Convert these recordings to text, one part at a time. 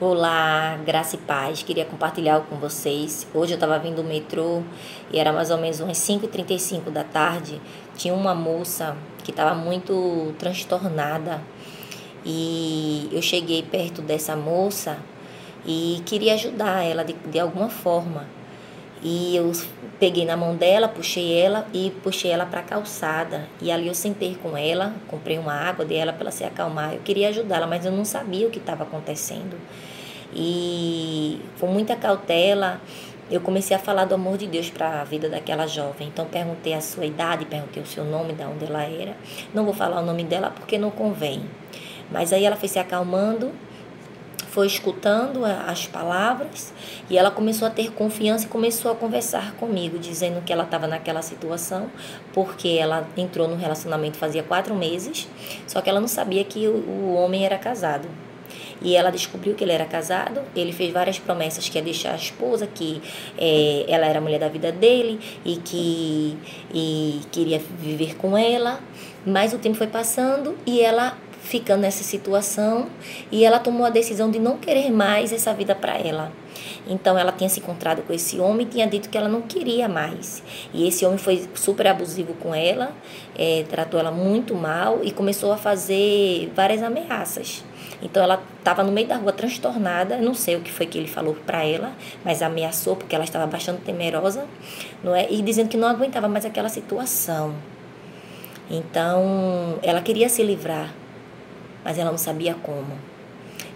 Olá, graça e paz. Queria compartilhar com vocês. Hoje eu estava vindo do metrô e era mais ou menos umas 5h35 da tarde. Tinha uma moça que estava muito transtornada e eu cheguei perto dessa moça e queria ajudar ela de, de alguma forma. E eu peguei na mão dela, puxei ela e puxei ela para a calçada. E ali eu sentei com ela, comprei uma água, dei ela para ela se acalmar. Eu queria ajudá-la, mas eu não sabia o que estava acontecendo. E com muita cautela, eu comecei a falar do amor de Deus para a vida daquela jovem. Então perguntei a sua idade, perguntei o seu nome, de onde ela era. Não vou falar o nome dela porque não convém. Mas aí ela foi se acalmando foi escutando as palavras e ela começou a ter confiança e começou a conversar comigo, dizendo que ela estava naquela situação porque ela entrou no relacionamento fazia quatro meses, só que ela não sabia que o, homem era casado. E ela descobriu que ele era casado, ele fez várias promessas que ia deixar a esposa, que é, ela era a mulher da vida dele e que e queria viver com ela. Mas o tempo foi passando e ela ficando nessa situação e ela tomou a decisão de não querer mais essa vida para ela. Então ela tinha se encontrado com esse homem e tinha dito que ela não queria mais. E esse homem foi super abusivo com ela, é, tratou ela muito mal e começou a fazer várias ameaças. Então ela estava no meio da rua transtornada, não sei o que foi que ele falou para ela, mas ameaçou porque ela estava bastante temerosa, não é? E dizendo que não aguentava mais aquela situação. Então ela queria se livrar mas ela não sabia como.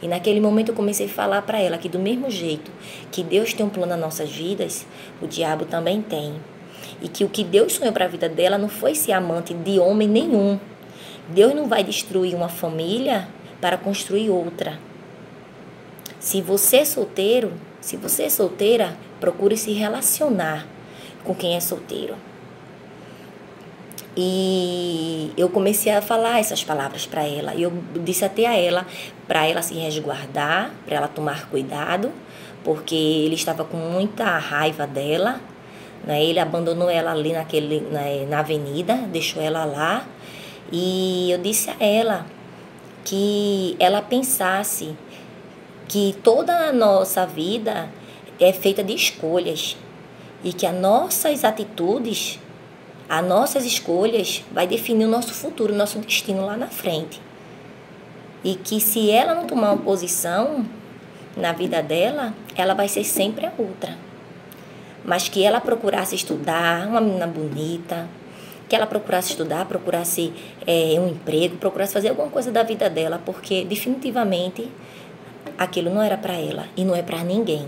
E naquele momento eu comecei a falar para ela que do mesmo jeito que Deus tem um plano nas nossas vidas, o diabo também tem. E que o que Deus sonhou para a vida dela não foi ser amante de homem nenhum. Deus não vai destruir uma família para construir outra. Se você é solteiro, se você é solteira, procure se relacionar com quem é solteiro. E eu comecei a falar essas palavras para ela. E eu disse até a ela para ela se resguardar, para ela tomar cuidado, porque ele estava com muita raiva dela. Né? Ele abandonou ela ali naquele, na, na avenida, deixou ela lá. E eu disse a ela que ela pensasse que toda a nossa vida é feita de escolhas e que as nossas atitudes as nossas escolhas vai definir o nosso futuro, o nosso destino lá na frente. E que se ela não tomar uma posição na vida dela, ela vai ser sempre a outra. Mas que ela procurasse estudar, uma menina bonita, que ela procurasse estudar, procurasse é, um emprego, procurasse fazer alguma coisa da vida dela, porque definitivamente aquilo não era para ela e não é para ninguém.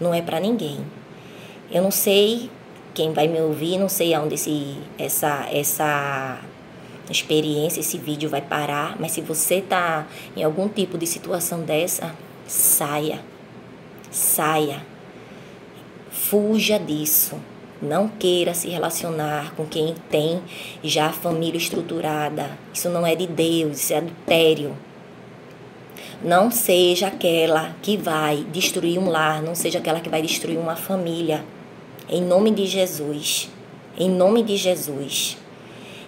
Não é para ninguém. Eu não sei quem vai me ouvir, não sei aonde esse, essa, essa experiência, esse vídeo vai parar, mas se você está em algum tipo de situação dessa, saia. Saia. Fuja disso. Não queira se relacionar com quem tem já a família estruturada. Isso não é de Deus, isso é adultério. Não seja aquela que vai destruir um lar, não seja aquela que vai destruir uma família em nome de Jesus. Em nome de Jesus.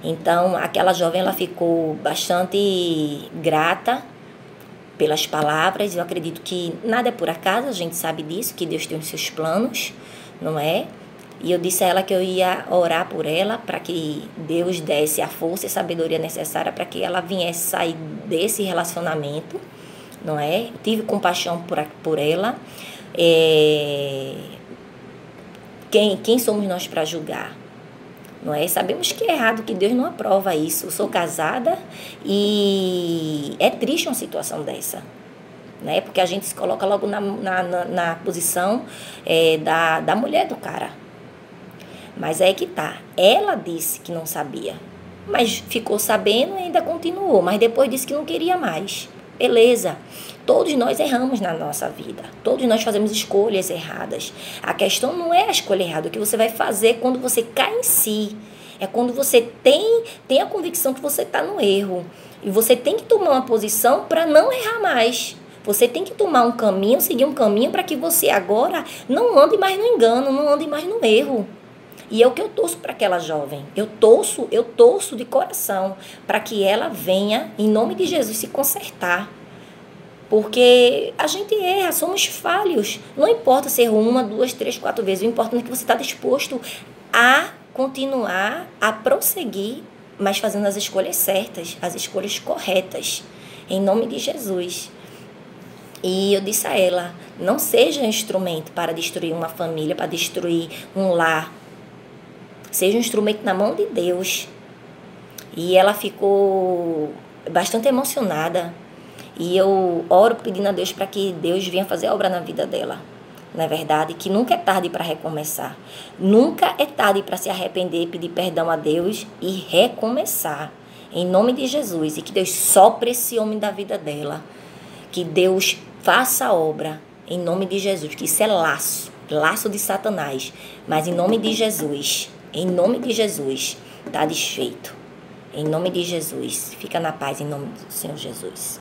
Então, aquela jovem ela ficou bastante grata pelas palavras. Eu acredito que nada é por acaso, a gente sabe disso, que Deus tem os seus planos, não é? E eu disse a ela que eu ia orar por ela para que Deus desse a força e sabedoria necessária para que ela viesse sair desse relacionamento, não é? tive compaixão por, por ela. É, quem, quem somos nós para julgar? Não é? Sabemos que é errado, que Deus não aprova isso. Eu sou casada e é triste uma situação dessa. Né? Porque a gente se coloca logo na, na, na, na posição é, da, da mulher do cara. Mas é que tá. Ela disse que não sabia. Mas ficou sabendo e ainda continuou. Mas depois disse que não queria mais. Beleza. Todos nós erramos na nossa vida. Todos nós fazemos escolhas erradas. A questão não é a escolha errada, o que você vai fazer quando você cai em si. É quando você tem, tem a convicção que você está no erro. E você tem que tomar uma posição para não errar mais. Você tem que tomar um caminho, seguir um caminho para que você agora não ande mais no engano, não ande mais no erro. E é o que eu torço para aquela jovem. Eu torço, eu torço de coração para que ela venha, em nome de Jesus, se consertar Porque a gente erra, somos falhos. Não importa ser uma, duas, três, quatro vezes. O importante é que você está disposto a continuar, a prosseguir, mas fazendo as escolhas certas, as escolhas corretas. Em nome de Jesus. E eu disse a ela: não seja um instrumento para destruir uma família, para destruir um lar. Seja um instrumento na mão de Deus. E ela ficou bastante emocionada. E eu oro pedindo a Deus para que Deus venha fazer obra na vida dela. É verdade? Que nunca é tarde para recomeçar. Nunca é tarde para se arrepender, pedir perdão a Deus e recomeçar. Em nome de Jesus. E que Deus sopre esse homem da vida dela. Que Deus Faça a obra em nome de Jesus, que isso é laço, laço de Satanás. Mas em nome de Jesus, em nome de Jesus, está desfeito. Em nome de Jesus. Fica na paz em nome do Senhor Jesus.